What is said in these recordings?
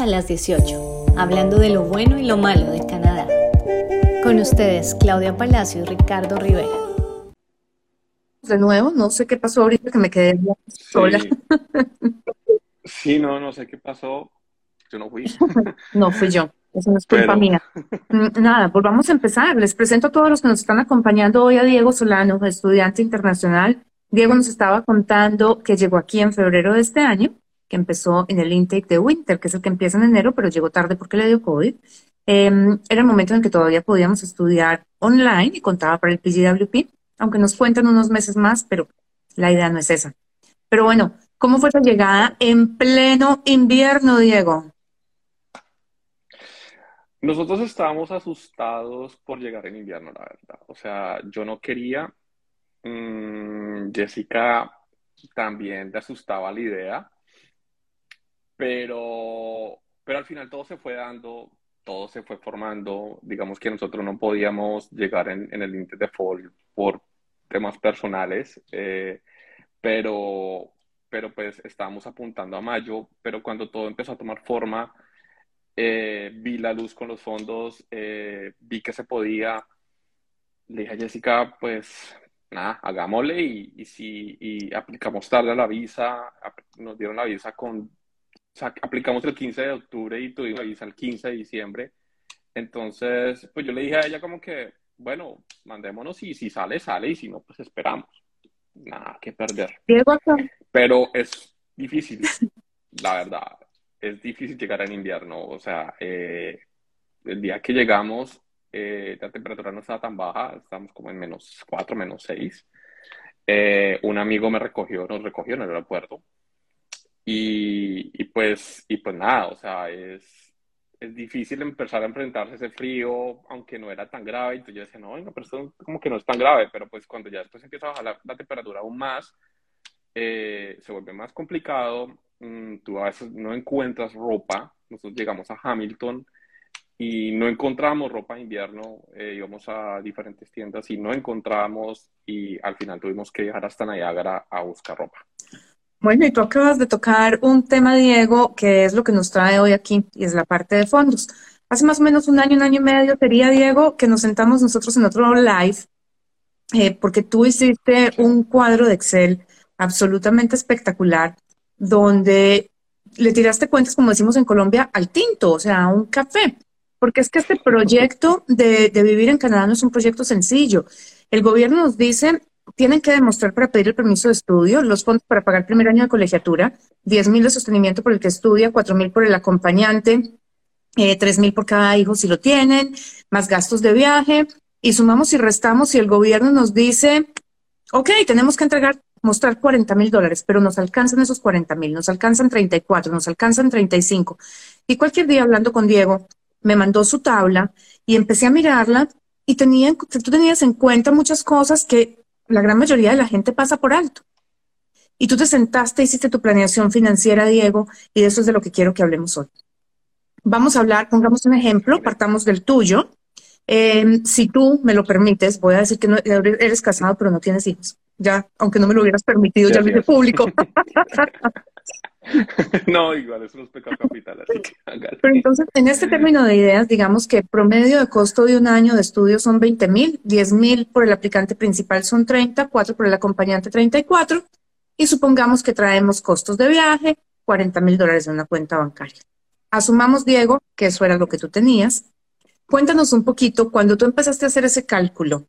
A las 18, hablando de lo bueno y lo malo de Canadá. Con ustedes, Claudia Palacio y Ricardo Rivera. De nuevo, no sé qué pasó ahorita que me quedé sola. Sí, no, no sé qué pasó. Yo no fui. no fui yo. Eso no es culpa mía. Mm, nada, pues vamos a empezar. Les presento a todos los que nos están acompañando hoy a Diego Solano, estudiante internacional. Diego nos estaba contando que llegó aquí en febrero de este año que empezó en el intake de Winter, que es el que empieza en enero, pero llegó tarde porque le dio COVID. Em, era el momento en que todavía podíamos estudiar online y contaba para el PGWP, aunque nos cuentan unos meses más, pero la idea no es esa. Pero bueno, ¿cómo fue esa llegada en pleno invierno, Diego? Nosotros estábamos asustados por llegar en invierno, la verdad. O sea, yo no quería. Mm, Jessica también le asustaba la idea. Pero, pero al final todo se fue dando, todo se fue formando. Digamos que nosotros no podíamos llegar en, el índice de fall por temas personales, eh, pero, pero pues estábamos apuntando a mayo, pero cuando todo empezó a tomar forma, eh, vi la luz con los fondos, eh, vi que se podía, le dije a Jessica, pues nada, hagámosle y, y si y aplicamos tarde la visa, nos dieron la visa con sea, aplicamos el 15 de octubre y tuvimos visa el 15 de diciembre. Entonces, pues yo le dije a ella como que, bueno, mandémonos y si sale, sale y si no, pues esperamos. Nada que perder. Pero es difícil, la verdad. Es difícil llegar en invierno. O sea, eh, el día que llegamos, eh, la temperatura no estaba tan baja, estábamos como en menos 4, menos 6. Eh, un amigo me recogió, nos recogió en el aeropuerto y, pues, y pues nada, o sea, es, es difícil empezar a enfrentarse a ese frío, aunque no era tan grave. Entonces yo decía, no, no, pero esto como que no es tan grave, pero pues cuando ya después empieza a bajar la, temperatura aún más, eh, se vuelve más complicado. Mm, tú a veces no encuentras ropa. Nosotros llegamos a Hamilton y no encontramos ropa de invierno. Eh, íbamos a diferentes tiendas y no encontramos y al final tuvimos que viajar hasta Niagara a buscar ropa. Bueno, y tú acabas de tocar un tema, Diego, que es lo que nos trae hoy aquí, y es la parte de fondos. Hace más o menos un año, un año y medio, sería, Diego, que nos sentamos nosotros en otro live, eh, porque tú hiciste un cuadro de Excel absolutamente espectacular, donde le tiraste cuentas, como decimos en Colombia, al tinto, o sea, a un café. Porque es que este proyecto de, de vivir en Canadá no es un proyecto sencillo. El gobierno nos dice tienen que demostrar para pedir el permiso de estudio los fondos para pagar el primer año de colegiatura, 10 mil de sostenimiento por el que estudia, 4 mil por el acompañante, eh, 3 mil por cada hijo si lo tienen, más gastos de viaje, y sumamos y restamos y el gobierno nos dice, ok, tenemos que entregar, mostrar 40 mil dólares, pero nos alcanzan esos 40 mil, nos alcanzan 34, nos alcanzan 35. Y cualquier día hablando con Diego, me mandó su tabla y empecé a mirarla y tenía, tú tenías en cuenta muchas cosas que la gran mayoría de la gente pasa por alto. Y tú te sentaste, hiciste tu planeación financiera, Diego, y de eso es de lo que quiero que hablemos hoy. Vamos a hablar, pongamos un ejemplo, partamos del tuyo. Em, si tú me lo permites, voy a decir que no, eres casado, pero no tienes hijos. Ya, aunque no me lo hubieras permitido, ya lo hice público. no, igual, es pecado capital, así que Pero entonces, en este término de ideas, digamos que promedio de costo de un año de estudio son 20 mil, 10 mil por el aplicante principal son 30, 4 por el acompañante 34, y supongamos que traemos costos de viaje, 40 mil dólares en una cuenta bancaria. Asumamos, Diego, que eso era lo que tú tenías. Cuéntanos un poquito, cuando tú empezaste a hacer ese cálculo,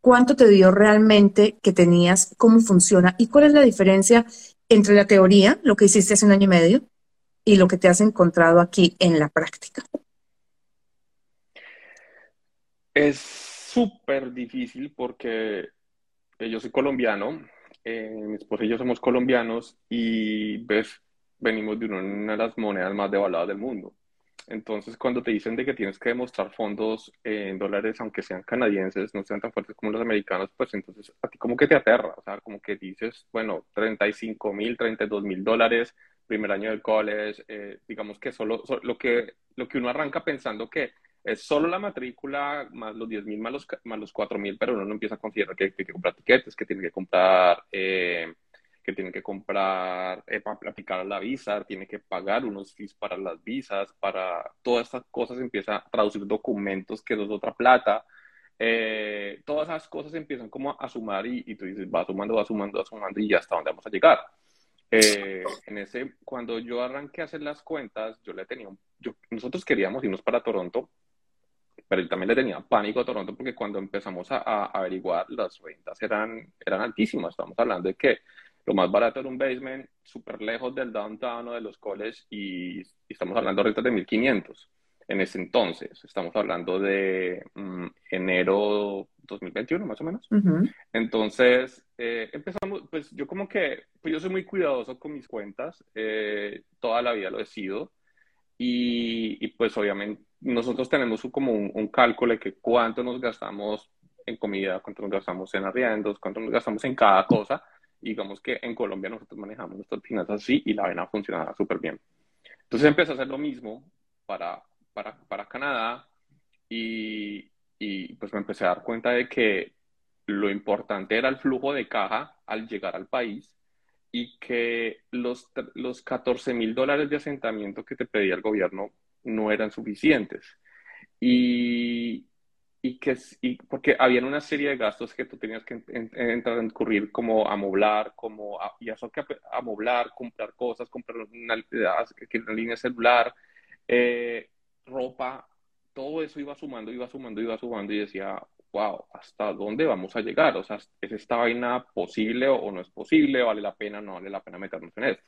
¿cuánto te dio realmente que tenías, cómo funciona y cuál es la diferencia entre la teoría, lo que hiciste hace un año y medio, y lo que te has encontrado aquí en la práctica? Es súper difícil porque eh, yo soy colombiano, eh, mi y yo somos colombianos y ves, venimos de una de las monedas más devaluadas del mundo. Entonces, cuando te dicen de que tienes que demostrar fondos en dólares, aunque sean canadienses, no sean tan fuertes como los americanos, pues entonces a ti como que te aterra, o sea, como que dices, bueno, 35 mil, 32 mil dólares, primer año del college, eh, digamos que solo, lo, que, lo que uno arranca pensando que es solo la matrícula más los 10 mil más los, más los 4 mil, pero uno no empieza a considerar que tiene que comprar tiquetes, que tiene que comprar... Eh, que tiene que comprar, eh, para aplicar la visa, tiene que pagar unos fees para las visas, para todas estas cosas empieza a traducir documentos, que es otra plata. Eh, todas esas cosas empiezan como a sumar y, y, tú dices, va sumando, va sumando, va sumando y ya hasta dónde vamos a llegar. Eh, en ese, cuando yo arranqué a hacer las cuentas, yo le tenía, yo, nosotros queríamos irnos para Toronto, pero yo también le tenía pánico a Toronto porque cuando empezamos a, a averiguar las rentas eran, eran altísimas. Estamos hablando de que lo más barato era un basement súper lejos del downtown o de los colleges y, y estamos hablando de rentas de 1500 en ese entonces. Estamos hablando de mm, enero 2021, más o menos. Entonces, eh, empezamos, pues yo como que, pues yo soy muy cuidadoso con mis cuentas, eh, toda la vida lo he sido. Y, y pues obviamente nosotros tenemos como un, un, cálculo de que cuánto nos gastamos en comida, cuánto nos gastamos en arriendos, cuánto nos gastamos en cada cosa. Digamos que en Colombia nosotros manejamos nuestras finanzas así y la vena funcionaba súper bien. Entonces empecé a hacer lo mismo para para, para Canadá y, y pues me empecé a dar cuenta de que lo importante era el flujo de caja al llegar al país y que los, los 14 mil dólares de asentamiento que te pedía el gobierno no eran suficientes. Y, y que, y porque había una serie de gastos que tú tenías que entrar en incurrir como amoblar, como a, y eso que amoblar, comprar cosas, comprar una, una línea celular, eh, ropa, todo eso iba sumando, iba sumando, iba sumando y decía, wow, ¿hasta dónde vamos a llegar? O sea, ¿es esta vaina posible o no es posible? ¿Vale la pena o no vale la pena meternos en esto?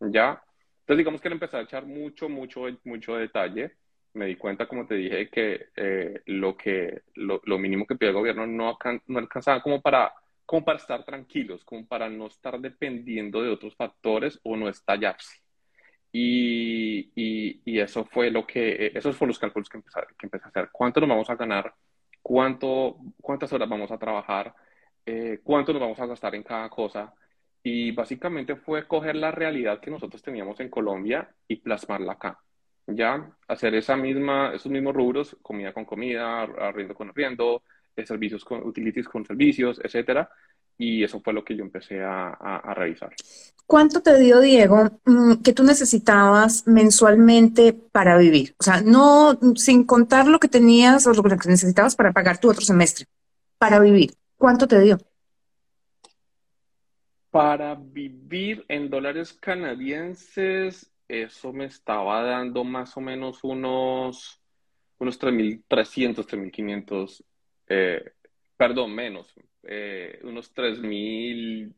¿Ya? Entonces digamos que le empecé a echar mucho, mucho, mucho detalle. Me di cuenta, como te dije, que eh, lo que lo, lo, mínimo que pide el gobierno no, no alcanzaba como para, como para estar tranquilos, como para no estar dependiendo de otros factores o no estallarse. Y, y, eso fue lo que, eh, esos fueron los cálculos que empecé, que empecé a hacer. ¿Cuánto nos vamos a ganar? ¿Cuánto, ¿Cuántas horas vamos a trabajar? Eh, ¿Cuánto nos vamos a gastar en cada cosa? Y básicamente fue coger la realidad que nosotros teníamos en Colombia y plasmarla acá. Ya, hacer esa misma, esos mismos rubros, comida con comida, arriendo con arriendo, eh, servicios con utilities con servicios, etcétera, y eso fue lo que yo empecé a, a, a revisar. ¿Cuánto te dio, Diego, mm, que tú necesitabas mensualmente para vivir? O sea, no sin contar lo que tenías o lo que necesitabas para pagar tu otro semestre, para vivir. ¿Cuánto te dio? Para vivir en dólares canadienses, eso me estaba dando más o menos unos, unos 3.300, 3.500, eh, perdón, menos, eh, unos 3.000,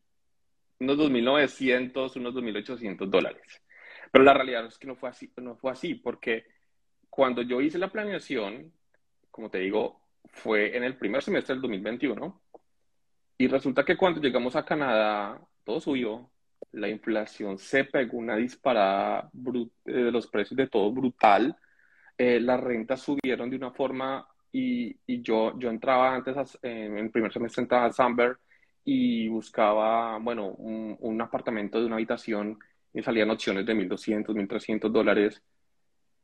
unos 2.900, unos 2.800 dólares. Pero la realidad es que no fue así, no fue así, porque cuando yo hice la planeación, como te digo, fue en el primer semestre del 2021, y resulta que cuando llegamos a Canadá, todo subió, la inflación se pegó una disparada eh, de los precios de todo brutal, eh, las rentas subieron de una forma y, yo, yo entraba antes, en primer semestre entraba a Samberg y buscaba, bueno, un, un, apartamento de una habitación y salían opciones de 1.200, 1.300 dólares.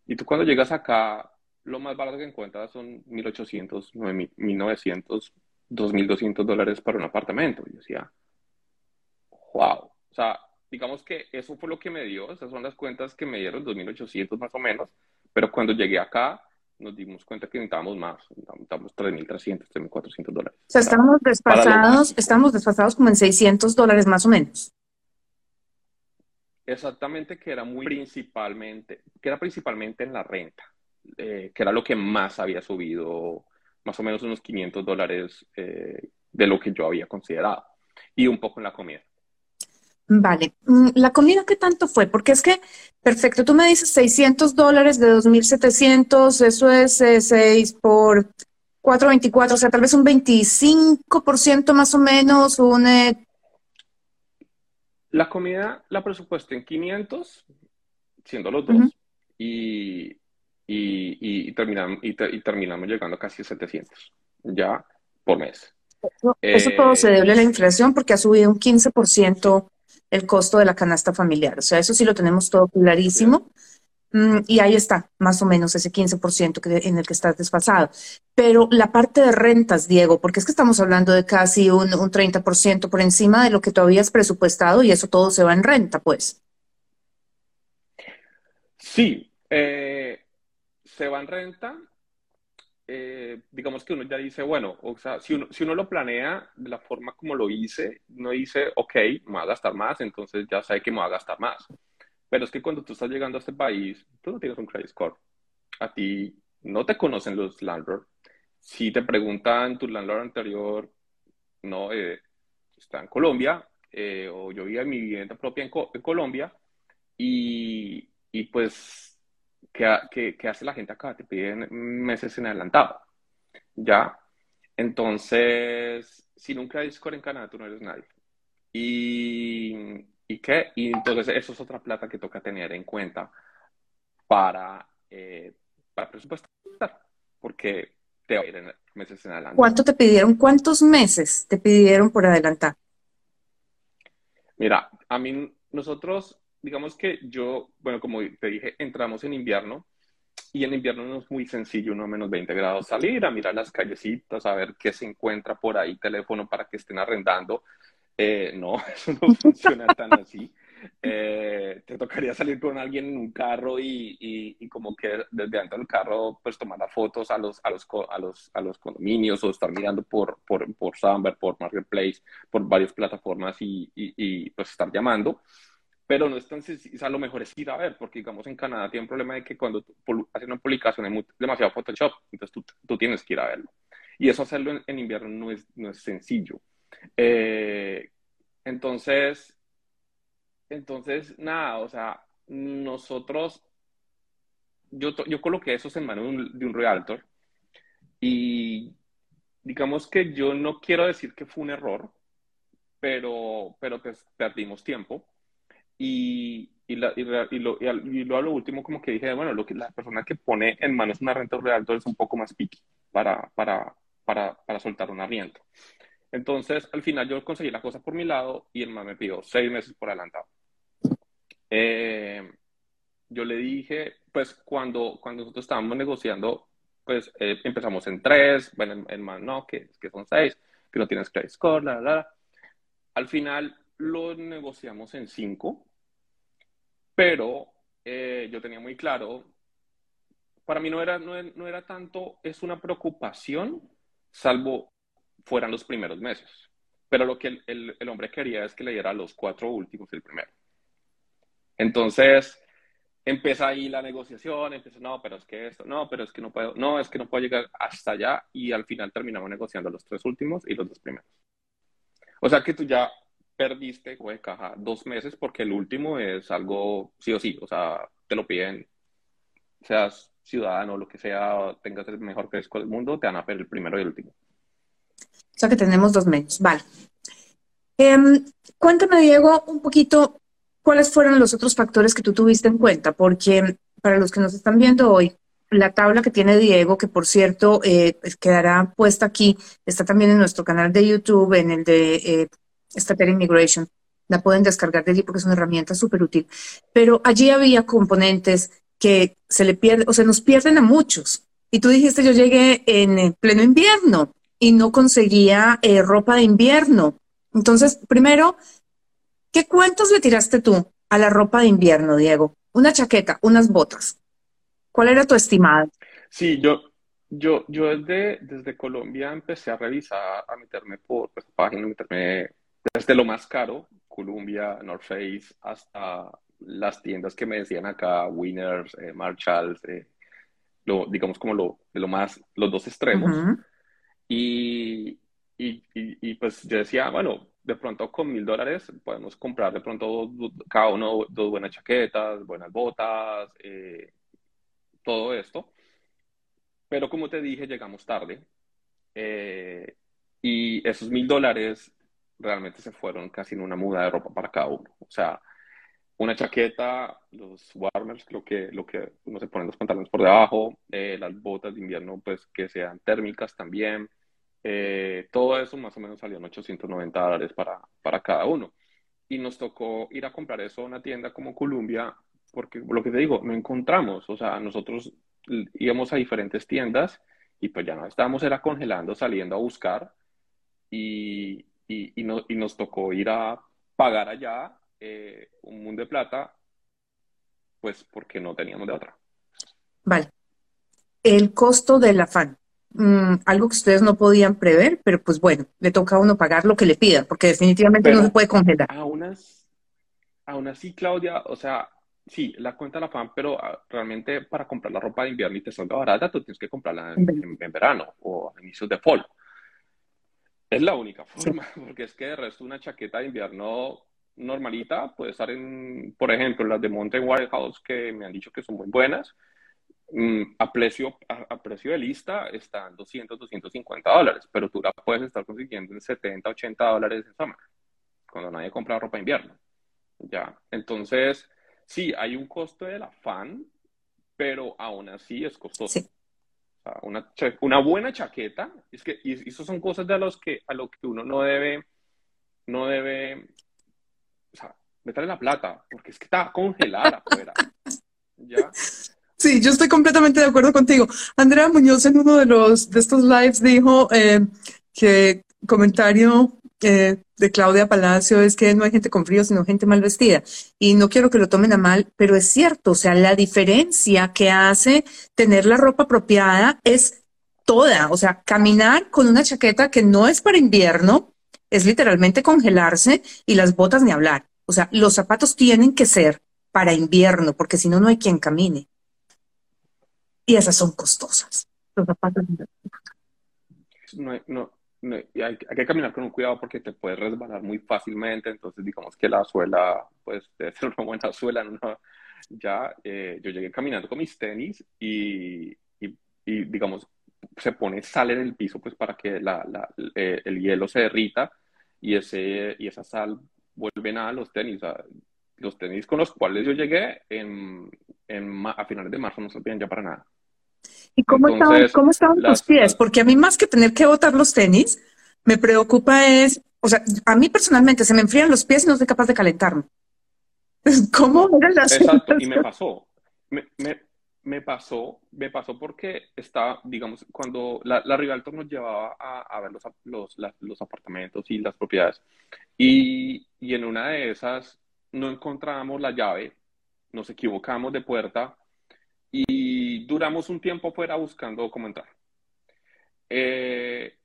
Y tú cuando llegas acá, lo más barato que encuentras son 1.800, 1.900, 2.200 dólares para un apartamento. Y yo decía, wow. O sea, digamos que eso fue lo que me dio, esas son las cuentas que me dieron, 2.800 más o menos. Pero cuando llegué acá, nos dimos cuenta que necesitábamos más, necesitábamos 3.300, 3.400 dólares. O sea, estamos desfasados, estamos desfasados como en 600 dólares más o menos. Exactamente, que era muy principalmente, que era principalmente en la renta, eh, que era lo que más había subido, más o menos unos 500 dólares eh, de lo que yo había considerado, y un poco en la comida. Vale, mm, ¿la comida qué tanto fue? Porque es que, perfecto, tú me dices 600 dólares de 2.700, eso es 6 eh, por 4.24, o sea, tal vez un 25% más o menos, un... Eh... La comida la presupuesté en 500, siendo los dos, uh -huh. y, y, y, terminamos, y, y, terminamos llegando casi a 700, ya, por mes. Eso, eh, eso todo se debe a la inflación porque ha subido un 15% el costo de la canasta familiar. O sea, eso sí lo tenemos todo clarísimo. Mm, y ahí está, más o menos, ese 15% que, en el que estás desfasado. Pero la parte de rentas, Diego, porque es que estamos hablando de casi un, un 30% por encima de lo que tú habías presupuestado y eso todo se va en renta, pues. Sí, eh, se va en renta. Eh, digamos que uno ya dice, bueno, o sea, si uno, si uno lo planea de la forma como lo hice, no dice, ok, me va a gastar más, entonces ya sabe que me va a gastar más. Pero es que cuando tú estás llegando a este país, tú no tienes un credit score. A ti no te conocen los landlords. Si te preguntan tu landlord anterior, no, eh, está en Colombia, eh, o yo vivía en mi vivienda propia en, Colombia, y, y pues, ¿qué, ¿qué, qué, hace la gente acá? Te piden meses en adelantado, ¿ya? Entonces, sin un credit score en Canadá, tú no eres nadie. Y ¿Y qué? Y entonces eso es otra plata que toca tener en cuenta para, eh, para presupuestar, porque te va a ir en meses en adelante. ¿Cuánto te pidieron? ¿Cuántos meses te pidieron por adelantar? Mira, a mí, nosotros, digamos que yo, bueno, como te dije, entramos en invierno y en invierno no es muy sencillo, uno a menos 20 grados, salir a mirar las callecitas, a ver qué se encuentra por ahí, teléfono para que estén arrendando. Eh, no, eso no funciona tan así. Eh, te tocaría salir con alguien en un carro y, y, como que desde dentro del carro pues tomar las fotos a los, a los, a los, a los condominios o estar mirando por, por, por por Marketplace, por varias plataformas y, y, pues estar llamando. Pero no es tan sencillo, o sea, lo mejor es ir a ver, porque digamos en Canadá tiene un problema de que cuando haces una publicación hay demasiado Photoshop, entonces tú, tú, tienes que ir a verlo. Y eso hacerlo en, en invierno no es, no es sencillo. Eh, entonces, entonces, nada, o sea, nosotros, yo, yo coloqué esos en manos de un, realtor y digamos que yo no quiero decir que fue un error, pero, pero pues perdimos tiempo. Y, y, lo, y, lo, y, lo, último como que dije, bueno, lo que la persona que pone en manos una renta realtor es un poco más picky para, para, para, para soltar un arriendo. Entonces, al final yo conseguí la cosa por mi lado y el man me pidió seis meses por adelantado. Eh, yo le dije, pues cuando, cuando nosotros estábamos negociando, pues eh, empezamos en tres, bueno, el, man no, que, que son seis, que no tienes credit score, la, la, la. Al final lo negociamos en cinco, pero eh, yo tenía muy claro, para mí no era, no, no era tanto, es una preocupación, salvo fueran los primeros meses. Pero lo que el, el, hombre quería es que le diera los cuatro últimos el primero. Entonces, empieza ahí la negociación, empieza, no, pero es que esto, no, pero es que no puedo, no, es que no puedo llegar hasta allá y al final terminamos negociando los tres últimos y los dos primeros. O sea que tú ya perdiste, caja, dos meses porque el último es algo sí o sí, o sea, te lo piden, seas ciudadano lo que sea, tengas el mejor crédito del mundo, te van a pedir el primero y el último. O sea que tenemos dos menos. Vale. Em, cuéntame, Diego, un poquito cuáles fueron los otros factores que tú tuviste en cuenta, porque para los que nos están viendo hoy, la tabla que tiene Diego, que por cierto eh, pues, quedará puesta aquí, está también en nuestro canal de YouTube, en el de eh, Immigration. La pueden descargar de allí porque es una herramienta súper útil. Pero allí había componentes que se le pierden, o se nos pierden a muchos. Y tú dijiste, yo llegué en pleno invierno y no conseguía eh, ropa de invierno. Entonces, primero, ¿qué cuentos le tiraste tú a la ropa de invierno, Diego? Una chaqueta, unas botas. ¿Cuál era tu estimado? Sí, yo, yo, yo desde, desde Colombia empecé a revisar, a meterme por esta página, a meterme desde lo más caro, Columbia, North Face, hasta las tiendas que me decían acá, Winners, eh, Marshalls, eh, lo, digamos como lo, lo más, los dos extremos. Y, y, y, pues yo decía, bueno, de pronto con mil dólares podemos comprar de pronto cada uno dos buenas chaquetas, buenas botas, eh, todo esto. Pero como te dije, llegamos tarde. Eh, y esos mil dólares realmente se fueron casi en una muda de ropa para cada uno. O sea, una chaqueta, los warmers, lo que, lo que uno se pone los pantalones por debajo, eh, las botas de invierno, pues que sean térmicas también, eh, todo eso más o menos salió en 890 dólares para, para cada uno. Y nos tocó ir a comprar eso a una tienda como Columbia porque lo que te digo, no encontramos, o sea, nosotros íbamos a diferentes tiendas y pues ya no estábamos, era congelando, saliendo a buscar y, y, no, y nos tocó ir a pagar allá eh, un mundo de plata, pues porque no teníamos de otra. Vale. El costo del afán. Mm, algo que ustedes no podían prever, pero pues bueno, le toca a uno pagar lo que le pidan, porque definitivamente no se puede congelar. Aún así, aún así, Claudia, o sea, sí, la cuenta la fan, pero ah, realmente para comprar la ropa de invierno y te salga barata, tú tienes que comprarla en, verano o a inicios de fall. Es la única forma, porque es que de resto una chaqueta de invierno normalita puede estar en, por ejemplo, las de Mountain Warehouse que me han dicho que son muy buenas, Mm, a, precio, a, precio de lista están 200, 250 dólares, pero tú la puedes estar consiguiendo en 70, 80 dólares en summer, cuando nadie compra ropa de invierno. Ya, entonces, sí, hay un costo del afán, pero aún así es costoso. Una, una, buena chaqueta, es que, y, eso son cosas de los que, a lo que uno no debe, no debe, o sea, meterle la plata, porque es que está congelada afuera. ¿Ya? Sí, yo estoy completamente de acuerdo contigo. Andrea Muñoz en uno de los de estos lives dijo eh, que comentario de Claudia Palacio es que no hay gente con frío, sino gente mal vestida. Y no quiero que lo tomen a mal, pero es cierto, o sea, la diferencia que hace tener la ropa apropiada es toda. O sea, caminar con una chaqueta que no es para invierno es literalmente congelarse y las botas ni hablar. O sea, los zapatos tienen que ser para invierno, porque si no, no hay quien camine y esas son costosas. Los zapatos. No, no, no hay, que caminar con un cuidado porque te puedes resbalar muy fácilmente, entonces digamos que la suela, pues debe ser una buena suela, ya eh, yo llegué caminando con mis tenis y, y, digamos, se pone sal en el piso pues para que la, la, eh, el hielo se derrita y, ese, y esa sal vuelve a los tenis. los tenis con los cuales yo llegué en, en, a finales de marzo no servían ya para nada. ¿Y cómo, estaban, cómo estaban tus pies? Porque a mí más que tener que botar los tenis, me preocupa es, o sea, a mí personalmente se me enfrían los pies y no soy capaz de calentarme. ¿Cómo eran las Exacto, y me pasó. Me, me, me, pasó, me pasó porque estaba, digamos, cuando la, la Rivalto nos llevaba a, a ver los, los, los, apartamentos y las propiedades, y, y en una de esas no encontrábamos la llave, nos equivocamos de puerta y duramos un tiempo fuera buscando cómo entrar. Eh,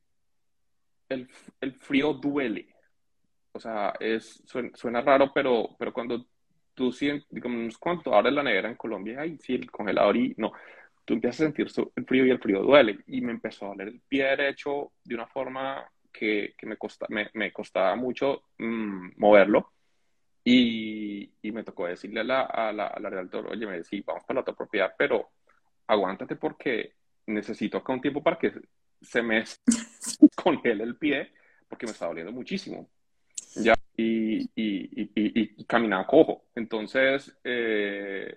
el, el, frío duele. O sea, es, suena, raro, pero, pero cuando tú sientes, digamos, cuando abres la nevera en Colombia, ay, sí, el congelador y no, tú empiezas a sentir el frío y el frío duele. Y me empezó a doler el pie derecho de una forma que, que me, costa, me, me, costaba mucho mm, moverlo. Y, y, me tocó decirle a la, a la, a la realtor, oye, me decía, vamos para la otra propiedad, pero aguántate porque necesito acá un tiempo para que se me congele el pie, porque me está doliendo muchísimo. Ya, y, y, y caminaba cojo. Entonces, eh,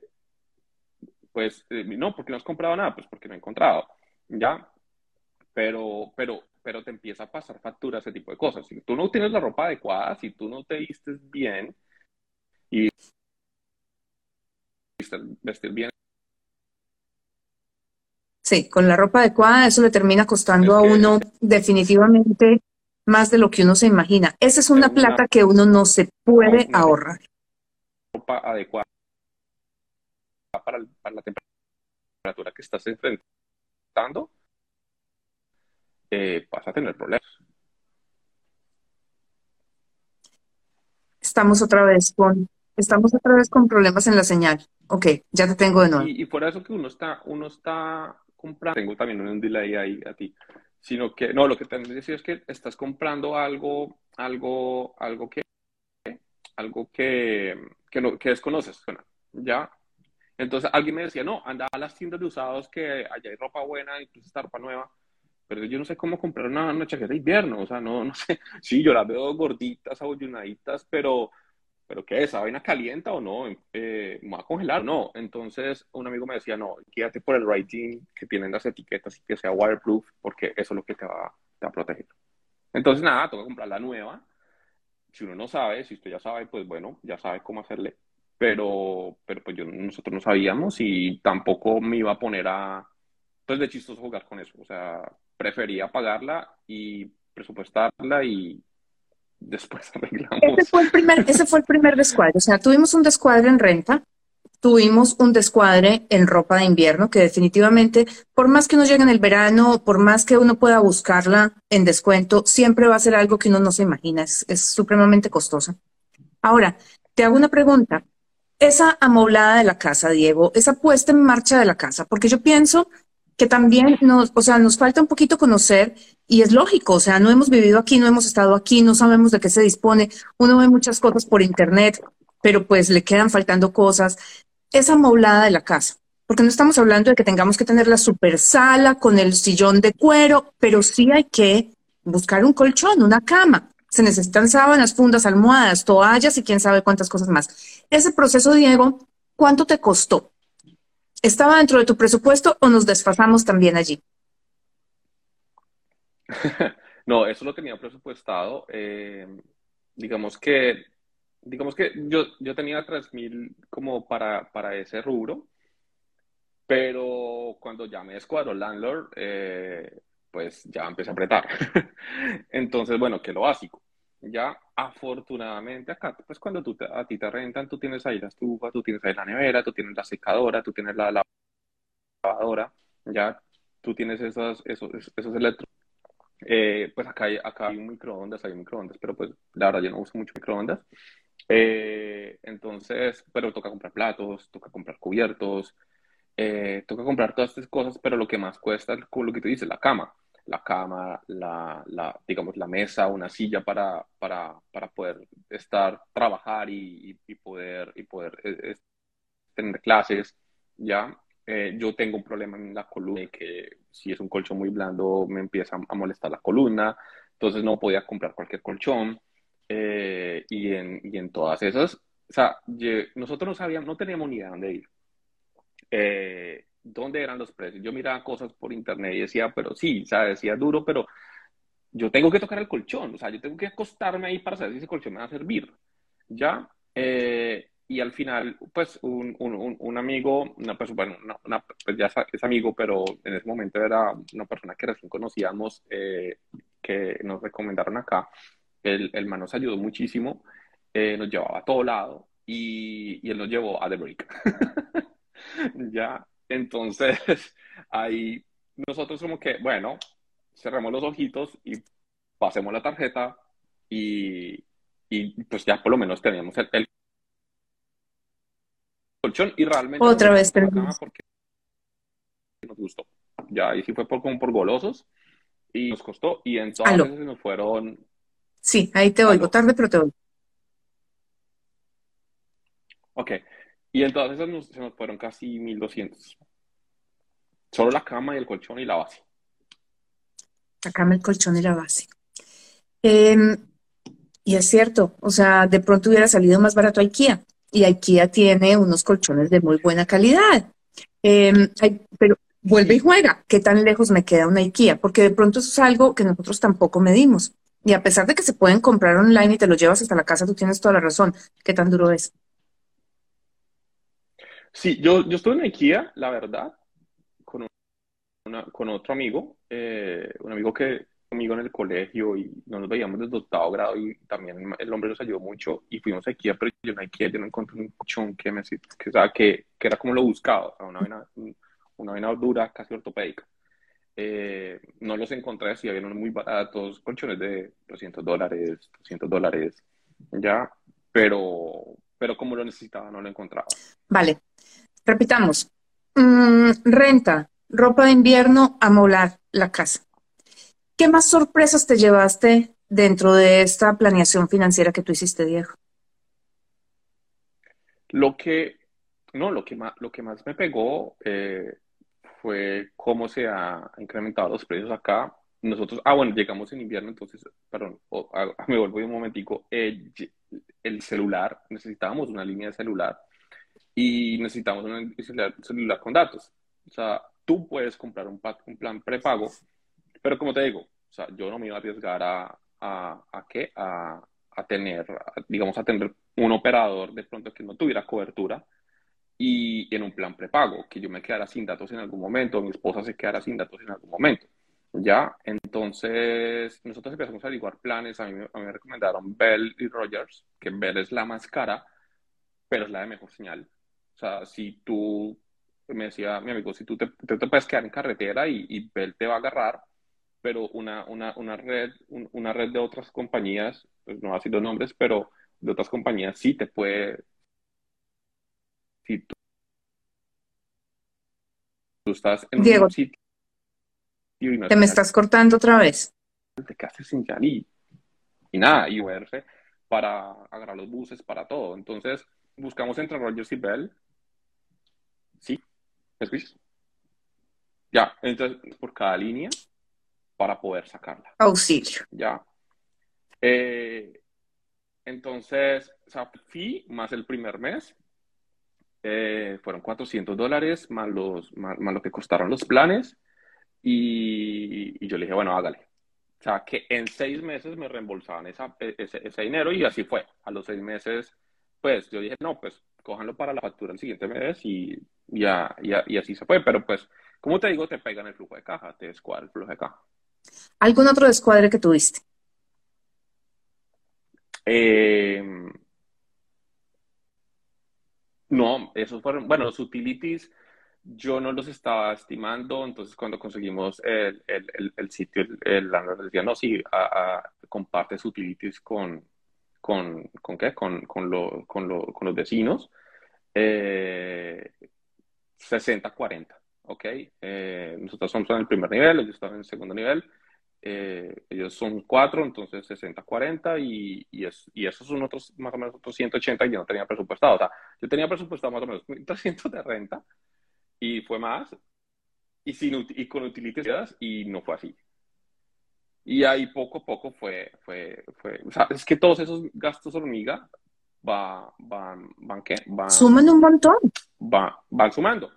pues, eh, no, porque no has comprado nada? Pues porque no he encontrado. Ya, pero, pero, pero te empieza a pasar factura ese tipo de cosas. Si tú no tienes la ropa adecuada, si tú no te vistes bien, y vestir bien. Sí, con la ropa adecuada eso le termina costando a uno definitivamente más de lo que uno se imagina. Esa es una, plata que uno no se puede ahorrar. Ropa adecuada para, la temperatura que estás enfrentando, eh, vas a tener problemas. Estamos otra vez con Estamos otra vez con problemas en la señal. Ok, ya te tengo de nuevo. Y, y eso que uno está, uno está comprando, tengo también un delay ahí a ti, sino que, no, lo que te decir es que estás comprando algo, algo, algo que, algo que, que, no, que desconoces, ¿ya? Entonces alguien me decía, no, anda a las tiendas de usados que allá hay ropa buena, incluso está ropa nueva, pero yo no sé cómo comprar una, una chaqueta de invierno, o sea, no, no sé, sí, yo las veo gorditas, abollonaditas, pero pero ¿qué? ¿Esa vaina calienta o no? Eh, ¿Me va a congelar? No. Entonces un amigo me decía, no, quédate por el writing que tienen las etiquetas y que sea waterproof, porque eso es lo que te va, a proteger. Entonces nada, tengo que comprar la nueva. Si uno no sabe, si usted ya sabe, pues bueno, ya sabe cómo hacerle. pero, pero pues yo, nosotros no sabíamos y tampoco me iba a poner a, pues de chistoso jugar con eso. O sea, prefería pagarla y presupuestarla y después arreglamos. Ese fue el primer, ese fue el primer descuadre. O sea, tuvimos un descuadre en renta, tuvimos un descuadre en ropa de invierno, que definitivamente, por más que uno llegue en el verano, por más que uno pueda buscarla en descuento, siempre va a ser algo que uno no se imagina, es, es supremamente costosa. Ahora, te hago una pregunta. Esa amoblada de la casa, Diego, esa puesta en marcha de la casa, porque yo pienso que también nos, o sea, nos falta un poquito conocer y es lógico, o sea, no hemos vivido aquí, no hemos estado aquí, no sabemos de qué se dispone, uno ve muchas cosas por internet, pero pues le quedan faltando cosas. Esa amoblada de la casa, porque no estamos hablando de que tengamos que tener la super sala con el sillón de cuero, pero sí hay que buscar un colchón, una cama. Se necesitan sábanas, fundas, almohadas, toallas y quién sabe cuántas cosas más. Ese proceso, Diego, ¿cuánto te costó? ¿Estaba dentro de tu presupuesto o nos desfasamos también allí? no, eso lo tenía presupuestado. Eh, digamos que, digamos que yo, yo tenía 3.000 como para, para ese rubro, pero cuando ya me descuadró Landlord, eh, pues ya empecé a apretar. Entonces, bueno, que lo básico. Ya afortunadamente acá, pues cuando tú a ti te rentan, tú tienes ahí la estufa, tú tienes ahí la nevera, tú tienes la secadora, tú tienes la lavadora, ya tú tienes esos, esos, esos electros. Eh, pues acá hay, acá hay un microondas, hay un microondas, pero pues la verdad yo no uso mucho microondas. Eh, entonces, pero toca comprar platos, toca comprar cubiertos, eh, toca comprar todas estas cosas, pero lo que más cuesta es lo que tú dices, la cama la cama, la, la, digamos, la mesa, una silla para, para, para poder estar, trabajar y, y, poder, y poder eh, tener clases, ¿ya? Eh, yo tengo un problema en la columna, que si es un colchón muy blando me empieza a molestar la columna, entonces no podía comprar cualquier colchón. Eh, y, en, y en todas esas, o sea, nosotros no sabíamos, no teníamos ni idea dónde ir. Eh, dónde eran los precios. Yo miraba cosas por internet y decía, pero sí, o sea, decía duro, pero yo tengo que tocar el colchón, o sea, yo tengo que acostarme ahí para saber si ese colchón me va a servir. ¿Ya? Eh, y al final, pues, un, un, un amigo, una persona, una, pues ya es amigo, pero en ese momento era una persona que recién conocíamos, eh, que nos recomendaron acá. El, el man nos ayudó muchísimo, eh, nos llevaba a todo lado y, y él nos llevó a The Break. ya, entonces, ahí nosotros como que, bueno, cerremos los ojitos y pasemos la tarjeta y, y pues ya por lo menos teníamos el, colchón y realmente... Otra vez, porque nos gustó. Ya ahí sí fue por, como por golosos y nos costó y entonces nos fueron... Sí, ahí te oigo, tarde pero te oigo. Ok, y entonces se nos fueron casi 1200. Solo la cama y el colchón y la base. La cama, el colchón y la base. Em, y es cierto, o sea, de pronto hubiera salido más barato IKEA. Y IKEA tiene unos colchones de muy buena calidad. Em, pero vuelve y juega. ¿Qué tan lejos me queda una IKEA? Porque de pronto eso es algo que nosotros tampoco medimos. Y a pesar de que se pueden comprar online y te lo llevas hasta la casa, tú tienes toda la razón. ¿Qué tan duro es? Sí, yo, yo estoy en IKEA, la verdad, con, con otro amigo, eh, un amigo que conmigo en el colegio y no nos veíamos desde octavo grado y también el hombre nos ayudó mucho y fuimos a IKEA, pero yo en IKEA yo no encontré un colchón que me que, que, que era como lo buscaba, una vena, una vena dura, casi ortopédica. Eh, no los encontré, sí, habían unos muy baratos, colchones de 200 dólares, 200 dólares, ya, pero, pero como lo necesitaba, no lo encontraba. Vale, Repitamos, mm, renta, ropa de invierno, amoblar la casa. ¿Qué más sorpresas te llevaste dentro de esta planeación financiera que tú hiciste, Diego? Lo que, no, lo que más, lo que más me pegó eh, fue cómo se ha incrementado los precios acá. Nosotros, ah, bueno, llegamos en invierno, entonces, perdón, me vuelvo un momentico. El celular, necesitábamos una línea de celular y necesitamos un celular, con datos. O sea, tú puedes comprar un, un plan prepago, pero como te digo, o sea, yo no me iba a arriesgar a, a, a qué, a, a tener, digamos, a tener un operador de pronto que no tuviera cobertura y en un plan prepago, que yo me quedara sin datos en algún momento, mi esposa se quedara sin datos en algún momento. ¿Ya? Entonces, nosotros empezamos a averiguar planes. A mí, a mí me recomendaron Bell y Rogers, que Bell es la más cara, pero es la de mejor señal. O sea, si tú, me decía mi amigo, si tú te, te, puedes quedar en carretera y, y, Bell te va a agarrar, pero una, una, una red, una red de otras compañías, pues no así los nombres, pero de otras compañías sí te puede, si tú, tú estás en Diego, un sitio y no te me estás cortando otra vez. te quedaste sin señal y, y nada, y verse para agarrar los buses, para todo. Entonces, buscamos entre Rogers y Bell. Sí, ¿me escuchas? Ya, entonces, por cada línea para poder sacarla. Auxilio. Ya. Eh, entonces, o sea, fee más el primer mes eh, fueron 400 dólares más, los, más, más, lo que costaron los planes. Y, y, yo le dije, bueno, hágale. O sea, que en seis meses me reembolsaban esa, ese, ese, dinero y así fue. A los seis meses, pues yo dije, no, pues cójanlo para la factura el siguiente mes y, ya, ya, y así se fue. Pero pues, como te digo, te pegan el flujo de caja, te descuadra el flujo de caja. ¿Algún otro descuadre que tuviste? Eh, no, esos fueron, bueno, los utilities yo no los estaba estimando, entonces cuando conseguimos el, el, el, el sitio, el landlord decía, no, sí, a, a, compartes utilities con, con, ¿con qué? Con, con, lo, con, lo, con los vecinos. Eh, 60-40, ¿ok? Eh, nosotros somos en el primer nivel, ellos están en el segundo nivel. Eh, ellos son cuatro, entonces 60-40 y, y, es, y esos son otros, más o menos otros 180 y yo no tenía presupuestado. O sea, yo tenía presupuestado más o menos 1.300 de renta y fue más y, sin, y con utilidades y no fue así. Y ahí poco a poco fue, fue, fue, o sea, es que todos esos gastos hormiga va, van, van, ¿qué? Van, Suman un montón. Va, van sumando.